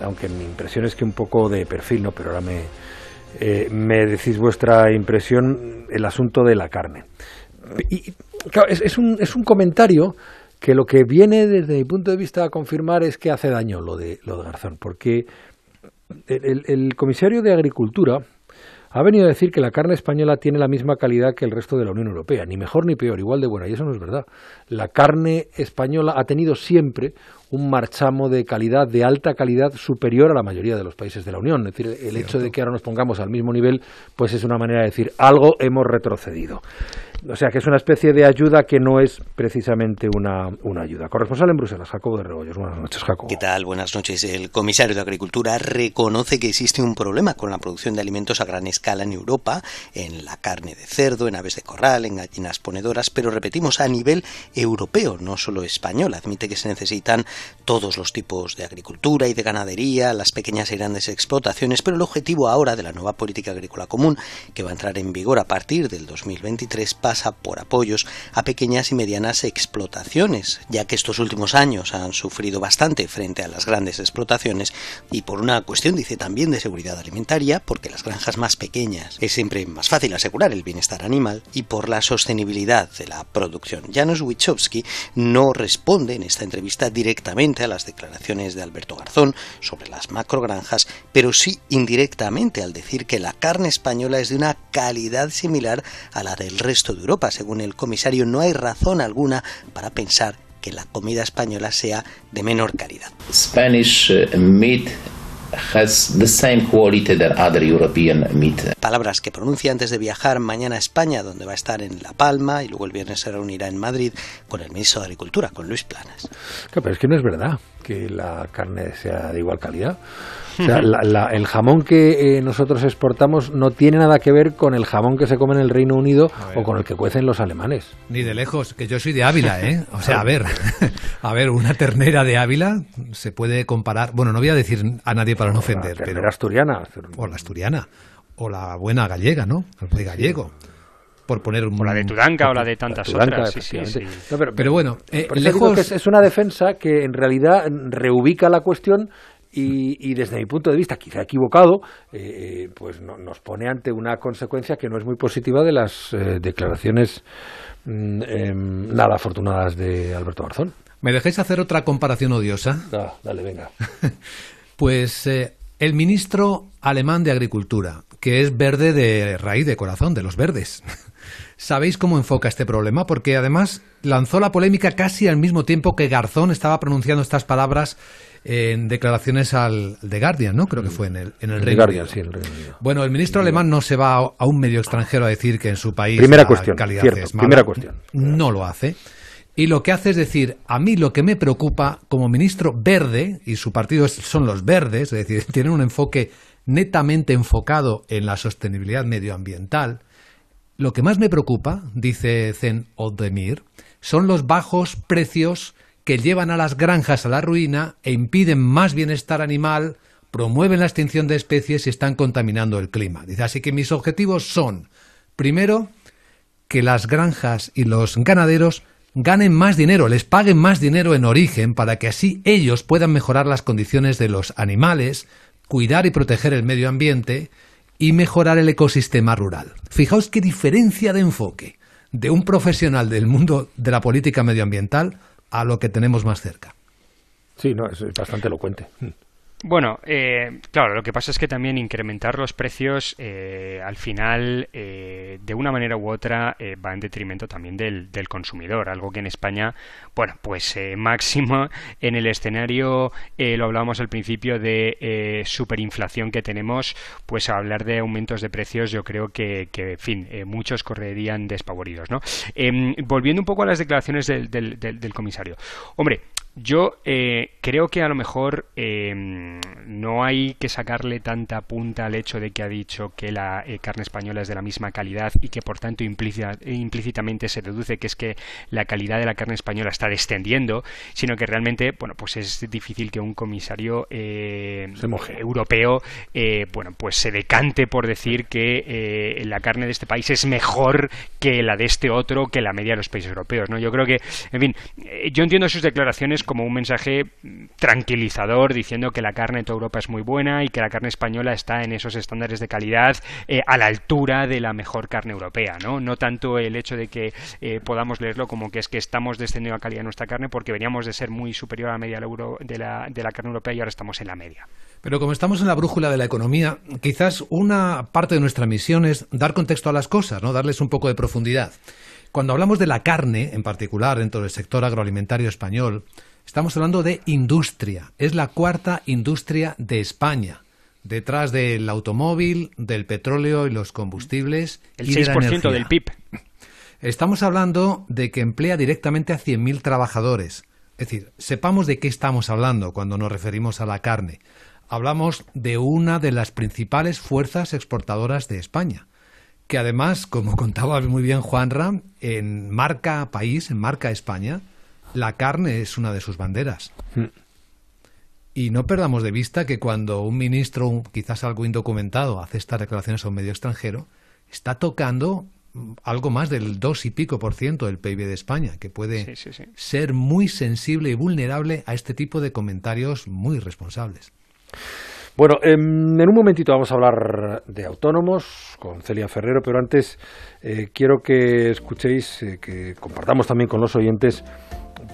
aunque mi impresión es que un poco de perfil, ¿no? Pero ahora me, eh, me decís vuestra impresión, el asunto de la carne. Y es, un, es un comentario que lo que viene desde mi punto de vista a confirmar es que hace daño lo de, lo de Garzón, porque el, comisario de Agricultura ha venido a decir que la carne española tiene la misma calidad que el resto de la Unión Europea, ni mejor ni peor, igual de buena, y eso no es verdad. La carne española ha tenido siempre un marchamo de calidad, de alta calidad, superior a la mayoría de los países de la Unión. Es decir, el hecho de que ahora nos pongamos al mismo nivel, pues es una manera de decir algo hemos retrocedido. O sea que es una especie de ayuda que no es precisamente una, una ayuda. Corresponsal en Bruselas, Jacobo de Rebollos. Buenas noches, Jacobo. ¿Qué tal? Buenas noches. El comisario de Agricultura reconoce que existe un problema con la producción de alimentos a gran escala en Europa, en la carne de cerdo, en aves de corral, en gallinas ponedoras, pero repetimos a nivel europeo, no solo español. Admite que se necesitan todos los tipos de agricultura y de ganadería, las pequeñas y grandes explotaciones, pero el objetivo ahora de la nueva política agrícola común, que va a entrar en vigor a partir del 2023, pasa por apoyos a pequeñas y medianas explotaciones, ya que estos últimos años han sufrido bastante frente a las grandes explotaciones y por una cuestión, dice también, de seguridad alimentaria, porque las granjas más pequeñas es siempre más fácil asegurar el bienestar animal y por la sostenibilidad de la producción. Janusz Wichowski no responde en esta entrevista directamente a las declaraciones de Alberto Garzón sobre las macrogranjas, pero sí indirectamente al decir que la carne española es de una calidad similar a la del resto de Europa. Según el comisario, no hay razón alguna para pensar que la comida española sea de menor calidad. Spanish uh, meat has the same quality other European meat. Palabras que pronuncia antes de viajar mañana a España, donde va a estar en La Palma y luego el viernes se reunirá en Madrid con el ministro de Agricultura, con Luis Planas. pero es que no es verdad que la carne sea de igual calidad. O sea, el jamón que eh, nosotros exportamos no tiene nada que ver con el jamón que se come en el Reino Unido o con el que cuecen los alemanes. Ni de lejos, que yo soy de Ávila, ¿eh? O sea, a ver, a ver, una ternera de Ávila se puede comparar. Bueno, no voy a decir a nadie para no ofender. La pero, asturiana. O la asturiana. O la buena gallega, ¿no? El de gallego por poner un... O la de Tudanca o la de tantas otras. Sí, sí, pero, bueno, eh, lejos... es, una defensa que en realidad reubica la cuestión y, desde mi punto de vista, quizá equivocado, eh, eh, pues nos pone ante una consecuencia que no es muy positiva de las eh, declaraciones mm, em, nada afortunadas de Alberto Garzón. ¿Me dejáis hacer otra comparación odiosa? dale, venga. pues el ministro alemán de Agricultura, que es verde de raíz de corazón, de los verdes. ¿Sabéis cómo enfoca este problema? Porque además lanzó la polémica casi al mismo tiempo que Garzón estaba pronunciando estas palabras en declaraciones al The Guardian, ¿no? Creo que fue en el, en el, Reino Guardian, Sí, el Reino Unido. Bueno, el ministro alemán no se va a, un medio extranjero a decir que en su país primera la cuestión, calidad es mala. Primera cuestión. No lo hace. Y lo que hace es decir, a mí lo que me preocupa como ministro verde, y su partido son los verdes, es decir, tienen un enfoque netamente enfocado en la sostenibilidad medioambiental, lo que más me preocupa, dice Zen Oldemir, son los bajos precios que llevan a las granjas a la ruina e impiden más bienestar animal, promueven la extinción de especies y están contaminando el clima. Así que mis objetivos son, primero, que las granjas y los ganaderos ganen más dinero, les paguen más dinero en origen para que así ellos puedan mejorar las condiciones de los animales, cuidar y proteger el medio ambiente y mejorar el ecosistema rural. Fijaos qué diferencia de enfoque de un profesional del mundo de la política medioambiental a lo que tenemos más cerca. Sí, no, es bastante elocuente. Bueno, eh, claro, lo que pasa es que también incrementar los precios eh, al final, eh, de una manera u otra, va en detrimento también del, del, consumidor, algo que en España, bueno, pues máximo en el escenario, lo hablábamos al principio de superinflación que tenemos, pues a hablar de aumentos de precios yo creo que, que en fin, muchos correrían despavoridos, ¿no? Em, volviendo un poco a las declaraciones del, del, del comisario. Hombre, yo eh, creo que a lo mejor eh, no hay que sacarle tanta punta al hecho de que ha dicho que la eh, carne española es de la misma calidad y que por tanto implícitamente se deduce que es que la calidad de la carne española está descendiendo, sino que realmente, bueno, pues es difícil que un comisario europeo, bueno, pues se decante por decir que la carne de este país es mejor que la de este otro, que la media de los países europeos, ¿no? Yo creo que, en fin, yo entiendo sus declaraciones como un mensaje tranquilizador diciendo que la carne de toda Europa es muy buena y que la carne española está en esos estándares de calidad eh, a la altura de la mejor carne europea, ¿no? No tanto el hecho de que eh, podamos leerlo como que es que estamos descendiendo a calidad de nuestra carne porque veníamos de ser muy superior a la media de la, de la carne europea y ahora estamos en la media. Pero como estamos en la brújula de la economía, quizás una parte de nuestra misión es dar contexto a las cosas, ¿no? Darles un poco de profundidad. Cuando hablamos de la carne, en particular dentro del sector agroalimentario español, Estamos hablando de industria. Es la cuarta industria de España. Detrás del automóvil, del petróleo y los combustibles. El 6% del PIB. Estamos hablando de que emplea directamente a 100.000 trabajadores. Es decir, sepamos de qué estamos hablando cuando nos referimos a la carne. Hablamos de una de las principales fuerzas exportadoras de España, que además, como contaba muy bien Juanra, en marca país, en marca España, la carne es una de sus banderas. Mm. Y no perdamos de vista que cuando un ministro, quizás algo indocumentado, hace estas declaraciones a un medio extranjero, está tocando algo más del dos y pico por ciento del PIB de España, que puede ser muy sensible y vulnerable a este tipo de comentarios muy responsables. Bueno, em, en un momentito vamos a hablar de autónomos con Celia Ferrero, pero antes eh, quiero que escuchéis, eh, que compartamos también con los oyentes,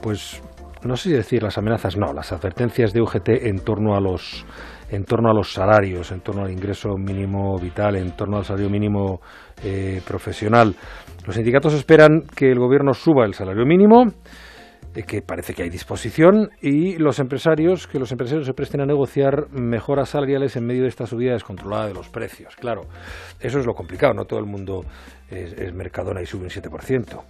pues no sé si decir las amenazas, no, las advertencias de UGT en torno a los en torno a los salarios, en torno al ingreso mínimo vital, en torno al salario mínimo eh, profesional. Los sindicatos esperan que el gobierno suba el salario mínimo que parece que hay disposición y los empresarios, que los empresarios se presten a negociar mejoras salariales en medio de esta subida descontrolada de los precios. Claro, eso es lo complicado, no todo el mundo es, Mercadona y sube un 7%,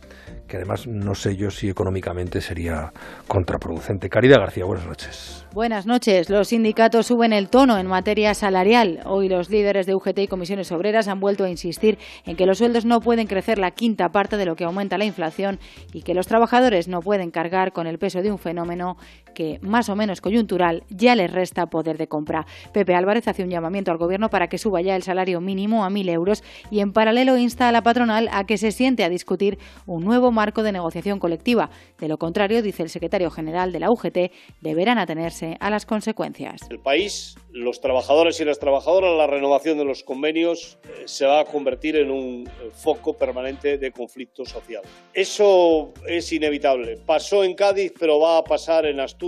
que además no sé yo si económicamente sería contraproducente. Caridad García, buenas noches. Buenas noches. Los sindicatos suben el tono en materia salarial. Hoy los líderes de UGT y comisiones obreras han vuelto a insistir en que los sueldos no pueden crecer la quinta parte de lo que aumenta la inflación y que los trabajadores no pueden cargar con el peso de un fenómeno que, más o menos coyuntural, ya les resta poder de compra. Pepe Álvarez hace un llamamiento al Gobierno para que suba ya el salario mínimo a 1.000 euros y, en paralelo, insta a la patronal a que se siente a discutir un nuevo marco de negociación colectiva. De lo contrario, dice el secretario general de la UGT, deberán atenerse a las consecuencias. El país, los trabajadores y las trabajadoras, la renovación de los convenios eh, se va a convertir en un eh, foco permanente de conflicto social. Eso es inevitable. Pasó en Cádiz, pero va a pasar en Asturias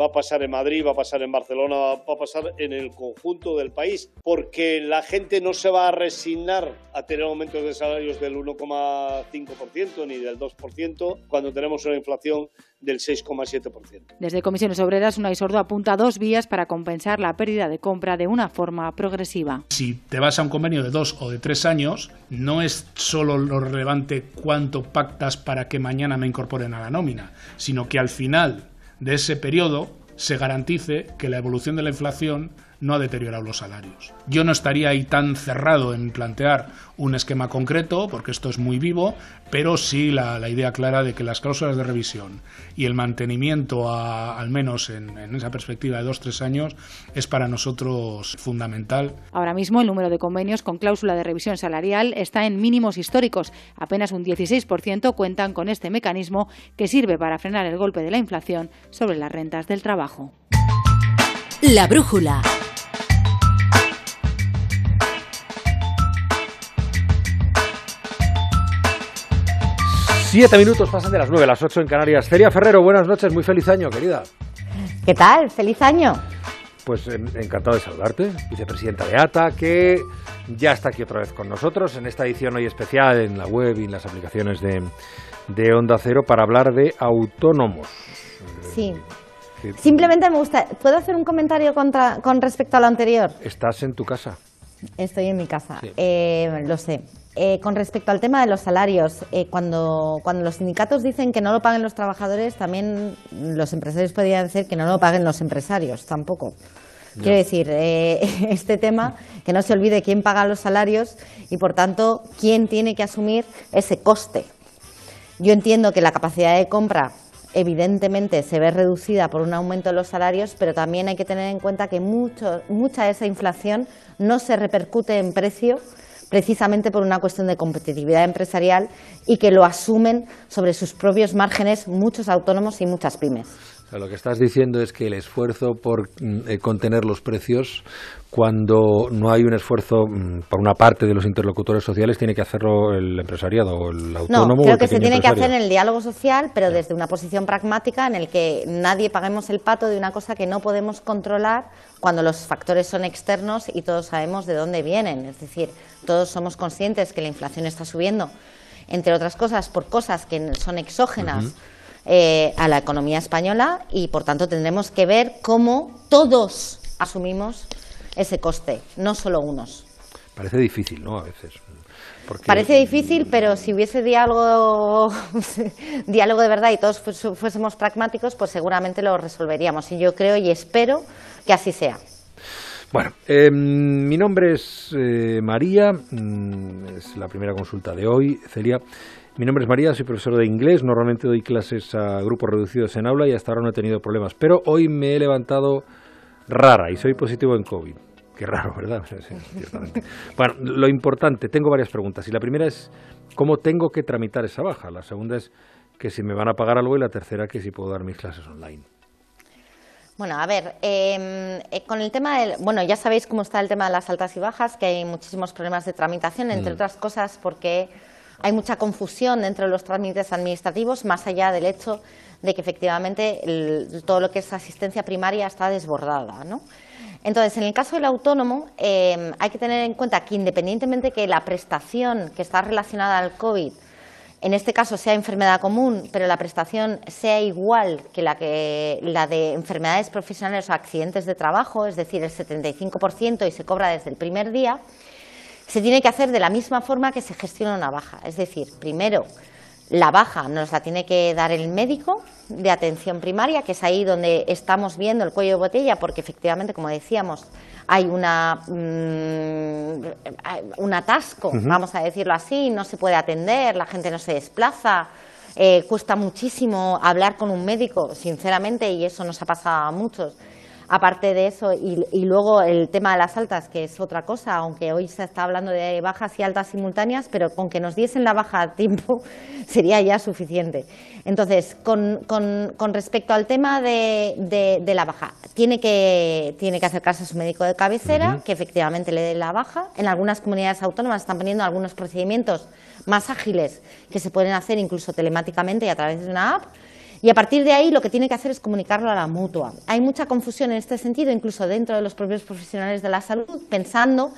va a pasar en Madrid, va a pasar en Barcelona, va a pasar en el conjunto del país, porque la gente no se va a resignar a tener aumentos de salarios del 1,5% ni del 2% cuando tenemos una inflación del 6,7%. Desde Comisiones Obreras, Unai Sordo apunta dos vías para compensar la pérdida de compra de una forma progresiva. Si te vas a un convenio de dos o de tres años, no es solo lo relevante cuánto pactas para que mañana me incorporen a la nómina, sino que al final de ese periodo se garantice que la evolución de la inflación no ha deteriorado los salarios. Yo no estaría ahí tan cerrado en plantear un esquema concreto, porque esto es muy vivo, pero sí la, idea clara de que las cláusulas de revisión y el mantenimiento, al menos en, en esa perspectiva de dos tres años, es para nosotros fundamental. Ahora mismo el número de convenios con cláusula de revisión salarial está en mínimos históricos. Apenas un 16% cuentan con este mecanismo que sirve para frenar el golpe de la inflación sobre las rentas del trabajo. La brújula. Siete minutos pasan de las nueve, las ocho en Canarias. Celia Ferrero, buenas noches, muy feliz año, querida. ¿Qué tal? ¡Feliz año! Pues encantado de saludarte, vicepresidenta de ATA, que ya está aquí otra vez con nosotros en esta edición hoy especial en la web y en las aplicaciones de, de Onda Cero para hablar de autónomos. Sí. Simplemente me gusta. ¿Puedo hacer un comentario contra, con respecto a lo anterior? Estás en tu casa. Estoy en mi casa, eh, lo sé. Eh, con respecto al tema de los salarios, eh, cuando, cuando los sindicatos dicen que no lo paguen los trabajadores, también los empresarios podrían decir que no lo paguen los empresarios, tampoco. Quiero decir, este tema, que no se olvide quién paga los salarios y, por tanto, quién tiene que asumir ese coste. Yo entiendo que la capacidad de compra evidentemente se ve reducida por un aumento de los salarios, pero también hay que tener en cuenta que mucho, mucha de esa inflación no se repercute en precio precisamente por una cuestión de competitividad empresarial y que lo asumen sobre sus propios márgenes muchos autónomos y muchas pymes. Lo que estás diciendo es que el esfuerzo por mm, eh, contener los precios cuando no hay un esfuerzo mm, por una parte de los interlocutores sociales, tiene que hacerlo el empresariado o el autónomo. No, creo que se tiene que hacer en el diálogo social, pero desde una posición pragmática en el que nadie paguemos el pato de una cosa que no podemos controlar cuando los factores son externos y todos sabemos de dónde vienen. Es decir, todos somos conscientes que la inflación está subiendo, entre otras cosas, por cosas que son exógenas. Eh, a la economía española y por tanto tendremos que ver cómo todos asumimos ese coste, no solo unos. Parece difícil, ¿no? A veces. Parece difícil, pero si hubiese diálogo, diálogo de verdad y todos fuésemos pragmáticos, pues seguramente lo resolveríamos. Y yo creo y espero que así sea. Bueno, em, mi nombre es eh, María, mm, es la primera consulta de hoy, Celia. Mi nombre es María, soy profesor de inglés, normalmente doy clases a grupos reducidos en aula y hasta ahora no he tenido problemas, pero hoy me he levantado rara y soy positivo en COVID. Qué raro, ¿verdad? bueno, lo importante, tengo varias preguntas. Y la primera es, ¿cómo tengo que tramitar esa baja? La segunda es que si me van a pagar algo y la tercera que si puedo dar mis clases online. Bueno, a ver, em, eh, con el tema del. Bueno, ya sabéis cómo está el tema de las altas y bajas, que hay muchísimos problemas de tramitación, entre mm. otras cosas porque hay mucha confusión dentro de los trámites administrativos, más allá del hecho de que efectivamente todo lo que es asistencia primaria está desbordada, ¿no? Entonces, en el caso del autónomo, em, hay que tener en cuenta que independientemente que la prestación que está relacionada al COVID en este caso sea enfermedad común, pero la prestación sea igual que la, que, la de enfermedades profesionales o accidentes de trabajo, es decir, el 75% y se cobra desde el primer día, se tiene que hacer de la misma forma que se gestiona una baja. Es decir, primero, la baja nos la tiene que dar el médico de atención primaria, que es ahí donde estamos viendo el cuello de botella, porque efectivamente, como decíamos, hay una, mm, un atasco, vamos a decirlo así, no se puede atender, la gente no se desplaza, eh, cuesta muchísimo hablar con un médico, sinceramente, y eso nos ha pasado a muchos. Aparte de eso, y, luego el tema de las altas, que es otra cosa, aunque hoy se está hablando de bajas y altas simultáneas, pero con que nos diesen la baja a tiempo sería ya suficiente. Entonces, con, respecto al tema de, la baja, tiene que, tiene que acercarse a su médico de cabecera, que efectivamente le dé la baja. En algunas comunidades autónomas están poniendo algunos procedimientos más ágiles que se pueden hacer incluso telemáticamente y a través de una app y a partir de ahí lo que tiene que hacer es comunicarlo a la mutua. Hay mucha confusión en este sentido, incluso dentro de los propios profesionales de la salud, pensando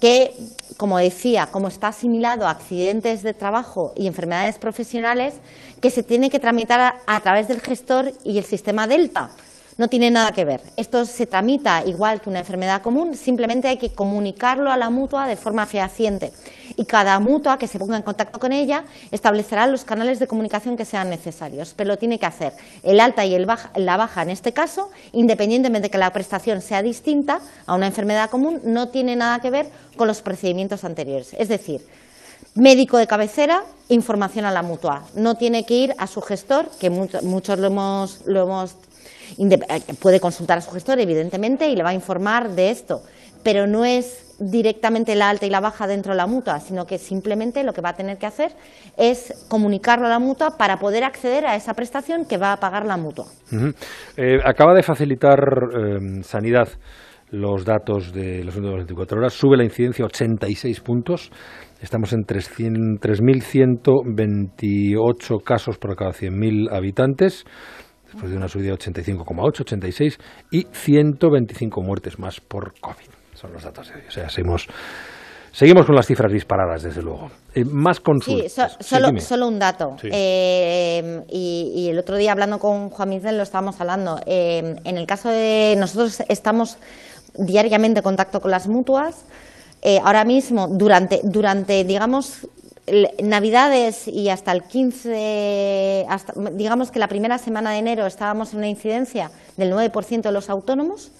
que, como decía, como está asimilado a accidentes de trabajo y enfermedades profesionales, que se tiene que tramitar a, través del gestor y el sistema Delta. No tiene nada que ver. Esto se tramita igual que una enfermedad común, simplemente hay que comunicarlo a la mutua de forma fehaciente. Y cada mutua que se ponga en contacto con ella establecerá los canales de comunicación que sean necesarios. Pero lo tiene que hacer el alta y la baja en este caso, independientemente de que la prestación sea distinta a una enfermedad común, no tiene nada que ver con los procedimientos anteriores. Es decir, médico de cabecera, información a la mutua. No tiene que ir a su gestor, que muchos lo hemos, puede consultar a su gestor, evidentemente, y le va a informar de esto, pero no es directamente la alta y la baja dentro de la mutua, sino que simplemente lo que va a tener que hacer es comunicarlo a la mutua para poder acceder a esa prestación que va a pagar la mutua. Eh, acaba de facilitar eh, Sanidad los datos de los últimos 24 horas, sube la incidencia 86 puntos. Estamos en 3.128 casos por cada 100.000 habitantes después de una subida de 85,8, 86 y 125 muertes más por COVID. Son los datos de hoy. O sea, seguimos, seguimos con las cifras disparadas, desde luego. Eh, más consultas. Sí, solo, un dato. Eh, y, el otro día hablando con Juan Miguel lo estábamos hablando. Eh, en el caso de nosotros estamos diariamente en contacto con las mutuas. ahora mismo, durante, durante digamos, Navidades y hasta el 15, digamos que la primera semana de enero estábamos en una incidencia del 9% de los autónomos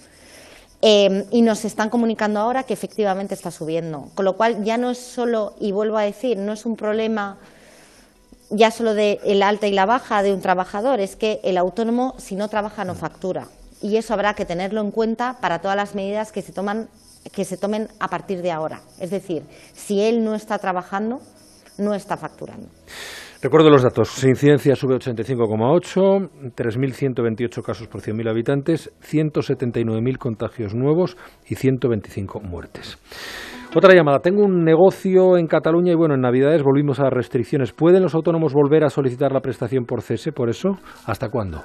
eh, y nos están comunicando ahora que efectivamente está subiendo. Con lo cual ya no es solo, y vuelvo a decir, no es un problema ya solo de el alta y la baja de un trabajador, es que el autónomo si no trabaja no factura. Y eso habrá que tenerlo en cuenta para todas las medidas que se toman que se tomen a partir de ahora. Es decir, si él no está trabajando, no está facturando. Recuerdo los datos. Incidencia sube 85,8, 3.128 casos por 100.000 habitantes, 179.000 contagios nuevos y 125 muertes. Otra llamada. Tengo un negocio en Cataluña y bueno, en Navidades volvimos a las restricciones. ¿Pueden los autónomos volver a solicitar la prestación por cese por eso? ¿Hasta cuándo?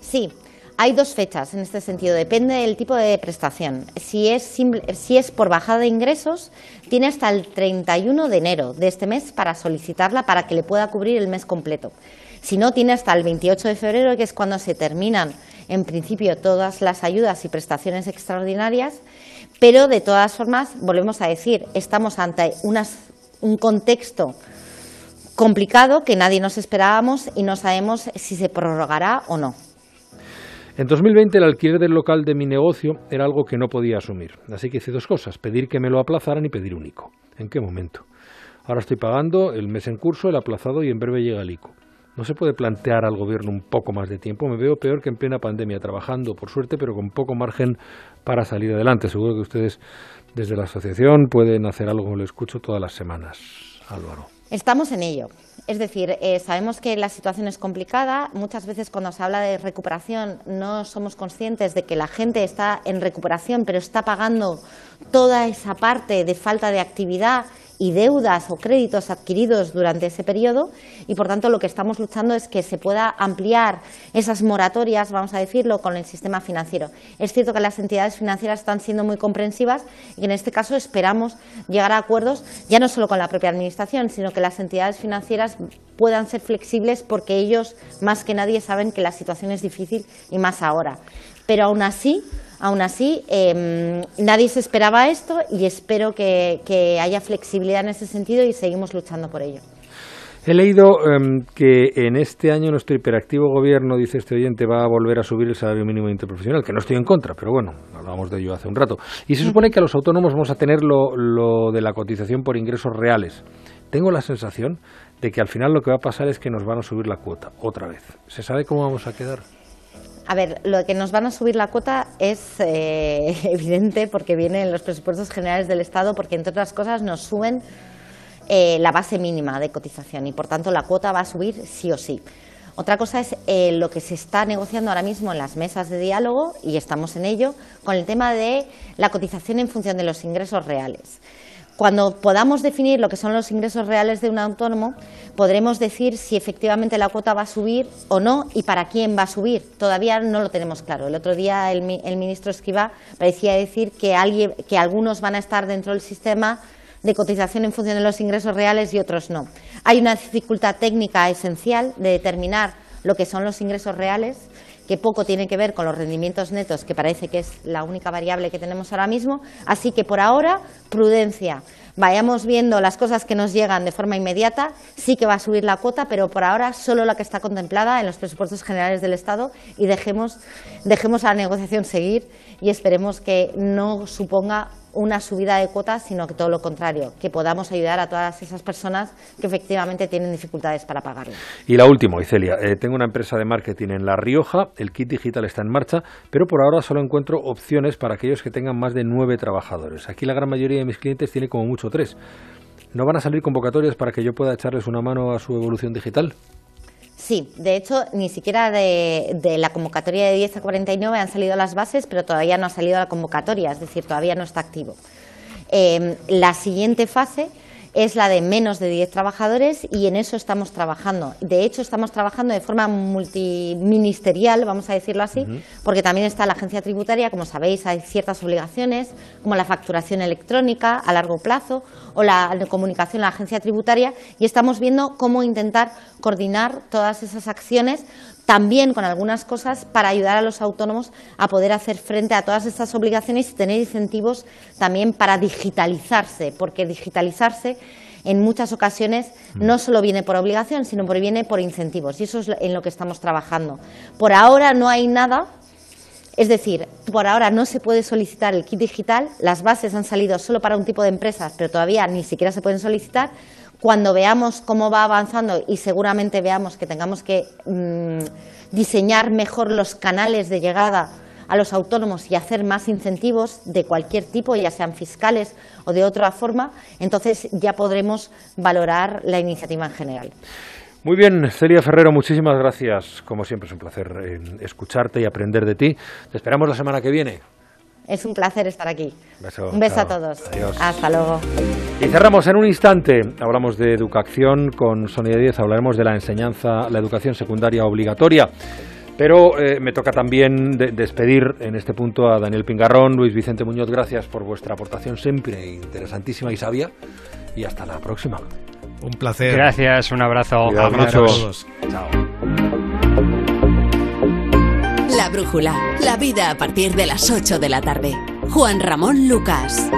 Sí, hay dos fechas en este sentido, depende del tipo de prestación. Si es, si es por bajada de ingresos, tiene hasta el 31 de enero de este mes para solicitarla para que le pueda cubrir el mes completo. Si no, tiene hasta el 28 de febrero, que es cuando se terminan, en principio, todas las ayudas y prestaciones extraordinarias. Pero, de todas formas, volvemos a decir, estamos ante un contexto complicado que nadie nos esperábamos y no sabemos si se prorrogará o no. En 2020 el alquiler del local de mi negocio era algo que no podía asumir, así que hice dos cosas, pedir que me lo aplazaran y pedir único. ¿En qué momento? Ahora estoy pagando el mes en curso, el aplazado y en breve llega el ICO. ¿No se puede plantear al gobierno un poco más de tiempo? Me veo peor que en plena pandemia, trabajando, por suerte, pero con poco margen para salir adelante. Seguro que ustedes desde la asociación pueden hacer algo, lo escucho todas las semanas. Álvaro. Estamos en ello. Es decir, eh, sabemos que la situación es complicada. Muchas veces cuando se habla de recuperación no somos conscientes de que la gente está en recuperación, pero está pagando toda esa parte de falta de actividad y deudas o créditos adquiridos durante ese periodo y por tanto lo que estamos luchando es que se pueda ampliar esas moratorias, vamos a decirlo, con el sistema financiero. Es cierto que las entidades financieras están siendo muy comprensivas y en este caso esperamos llegar a acuerdos ya no solo con la propia administración, sino que las entidades financieras puedan ser flexibles porque ellos más que nadie saben que la situación es difícil y más ahora. Pero aún así Aún así, em, nadie se esperaba esto y espero que, haya flexibilidad en ese sentido y seguimos luchando por ello. He leído em, que en este año nuestro hiperactivo gobierno, dice este oyente, va a volver a subir el salario mínimo interprofesional, que no estoy en contra, pero bueno, hablábamos de ello hace un rato. Y se supone que a los autónomos vamos a tener lo, lo de la cotización por ingresos reales. Tengo la sensación de que al final lo que va a pasar es que nos van a subir la cuota otra vez. ¿Se sabe cómo vamos a quedar? A ver, lo que nos van a subir la cuota es eh, evidente porque viene en los presupuestos generales del Estado, porque entre otras cosas nos suben eh, la base mínima de cotización y por tanto la cuota va a subir sí o sí. Otra cosa es eh, lo que se está negociando ahora mismo en las mesas de diálogo, y estamos en ello, con el tema de la cotización en función de los ingresos reales. Cuando podamos definir lo que son los ingresos reales de un autónomo, podremos decir si efectivamente la cuota va a subir o no y para quién va a subir. Todavía no lo tenemos claro. El otro día el, ministro Escribá parecía decir que, que algunos van a estar dentro del sistema de cotización en función de los ingresos reales y otros no. Hay una dificultad técnica esencial de determinar lo que son los ingresos reales que poco tiene que ver con los rendimientos netos, que parece que es la única variable que tenemos ahora mismo. Así que por ahora, prudencia. Vayamos viendo las cosas que nos llegan de forma inmediata. Sí que va a subir la cuota, pero por ahora solo la que está contemplada en los presupuestos generales del Estado y dejemos, dejemos la negociación seguir y esperemos que no suponga una subida de cuotas, sino que todo lo contrario, que podamos ayudar a todas esas personas que efectivamente tienen dificultades para pagarlo. Y la última, Icelia, eh, tengo una empresa de marketing en La Rioja, el kit digital está en marcha, pero por ahora solo encuentro opciones para aquellos que tengan más de nueve trabajadores. Aquí la gran mayoría de mis clientes tiene como mucho tres. ¿No van a salir convocatorias para que yo pueda echarles una mano a su evolución digital? Sí, de hecho, ni siquiera de, la convocatoria de 10 a 49 han salido las bases, pero todavía no ha salido la convocatoria, es decir, todavía no está activo. Eh, la siguiente fase es la de menos de 10 trabajadores y en eso estamos trabajando. De hecho, estamos trabajando de forma multiministerial, vamos a decirlo así, porque también está la agencia tributaria, como sabéis, hay ciertas obligaciones, como la facturación electrónica a largo plazo o la comunicación a la agencia tributaria, y estamos viendo cómo intentar coordinar todas esas acciones también con algunas cosas para ayudar a los autónomos a poder hacer frente a todas estas obligaciones y tener incentivos también para digitalizarse, porque digitalizarse en muchas ocasiones mm. no solo viene por obligación, sino que viene por incentivos. Y eso es en lo que estamos trabajando. Por ahora no hay nada, es decir, por ahora no se puede solicitar el kit digital, las bases han salido solo para un tipo de empresas, pero todavía ni siquiera se pueden solicitar cuando veamos cómo va avanzando y seguramente veamos que tengamos que mm, diseñar mejor los canales de llegada a los autónomos y hacer más incentivos de cualquier tipo, ya sean fiscales o de otra forma, entonces ya podremos valorar la iniciativa en general. Muy bien, Celia Ferrero, muchísimas gracias. Como siempre es un placer eh, escucharte y aprender de ti. Te esperamos la semana que viene. Es un placer estar aquí. un beso a todos. Hasta luego. Y cerramos en un instante. Hablamos de educación con Sonia Díez. Hablaremos de la enseñanza, la educación secundaria obligatoria. Pero eh, me toca también despedir en este punto a Daniel Pingarrón, Luis Vicente Muñoz. Gracias por vuestra aportación siempre interesantísima y sabia. Y hasta la próxima. Un placer. Gracias, un abrazo. Abrazo a todos. Chao. La brújula, la vida a partir de las 8 de la tarde. Juan Ramón Lucas.